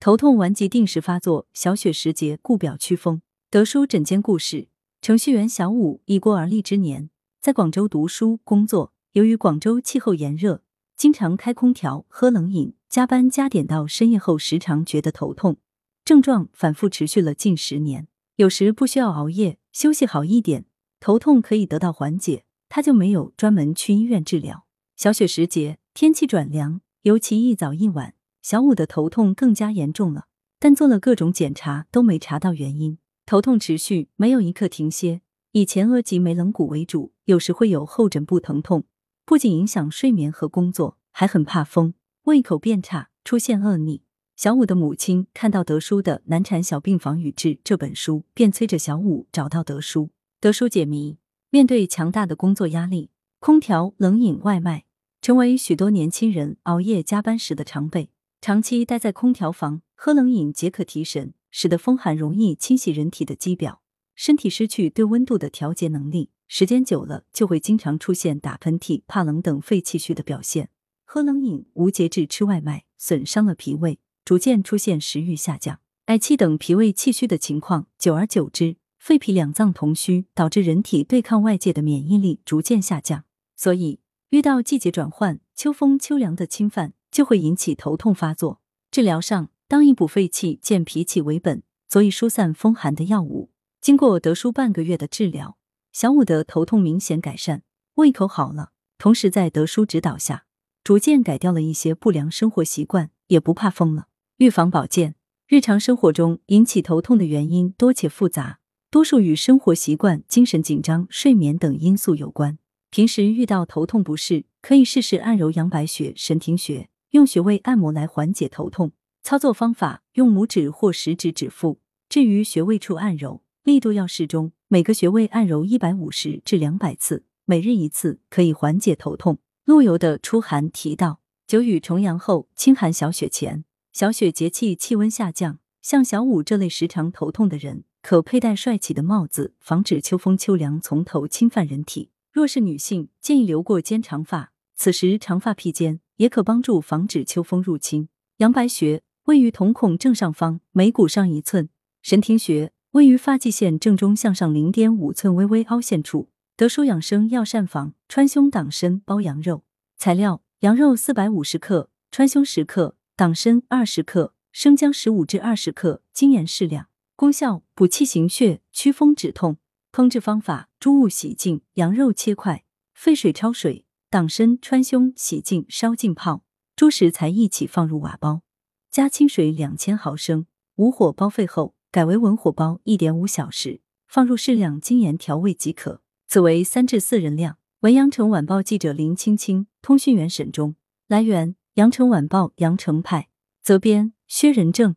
头痛顽疾定时发作，小雪时节故表驱风。德叔枕间故事：程序员小五已过而立之年，在广州读书工作。由于广州气候炎热，经常开空调、喝冷饮，加班加点到深夜后，时常觉得头痛，症状反复持续了近十年。有时不需要熬夜，休息好一点，头痛可以得到缓解，他就没有专门去医院治疗。小雪时节，天气转凉，尤其一早一晚，小五的头痛更加严重了。但做了各种检查都没查到原因，头痛持续，没有一刻停歇，以前额及眉棱骨为主，有时会有后枕部疼痛。不仅影响睡眠和工作，还很怕风，胃口变差，出现恶逆。小五的母亲看到德叔的《难产小病房与治》这本书，便催着小五找到德叔。德叔解谜：面对强大的工作压力，空调、冷饮、外卖成为许多年轻人熬夜加班时的常备。长期待在空调房，喝冷饮解渴提神，使得风寒容易侵袭人体的肌表，身体失去对温度的调节能力。时间久了，就会经常出现打喷嚏、怕冷等肺气虚的表现。喝冷饮、无节制吃外卖，损伤了脾胃，逐渐出现食欲下降、嗳气等脾胃气虚的情况。久而久之，肺脾两脏同虚，导致人体对抗外界的免疫力逐渐下降。所以，遇到季节转换、秋风秋凉的侵犯，就会引起头痛发作。治疗上，当以补肺气、健脾气为本，佐以疏散风寒的药物。经过德叔半个月的治疗。小五的头痛明显改善，胃口好了，同时在德叔指导下，逐渐改掉了一些不良生活习惯，也不怕风了。预防保健，日常生活中引起头痛的原因多且复杂，多数与生活习惯、精神紧张、睡眠等因素有关。平时遇到头痛不适，可以试试按揉阳白穴、神庭穴，用穴位按摩来缓解头痛。操作方法：用拇指或食指指腹，置于穴位处按揉，力度要适中。每个穴位按揉一百五十至两百次，每日一次，可以缓解头痛。陆游的《初寒》提到：久雨重阳后，清寒小雪前。小雪节气气温下降，像小五这类时常头痛的人，可佩戴帅气的帽子，防止秋风秋凉从头侵犯人体。若是女性，建议留过肩长发，此时长发披肩，也可帮助防止秋风入侵。阳白穴位于瞳孔正上方，眉骨上一寸。神庭穴。位于发际线正中向上零点五寸微微凹陷处。德舒养生药膳房川芎党参煲羊肉，材料：羊肉四百五十克，川芎十克，党参二十克，生姜十五至二十克，精盐适量。功效：补气行血，祛风止痛。烹制方法：猪物洗净，羊肉切块，沸水焯水，党参、川芎洗净烧浸泡，猪食材一起放入瓦煲，加清水两千毫升，武火煲沸后。改为文火煲一点五小时，放入适量精盐调味即可。此为三至四人量。文阳城晚报记者林青青，通讯员沈忠。来源：阳城晚报阳城派。责编：薛仁正。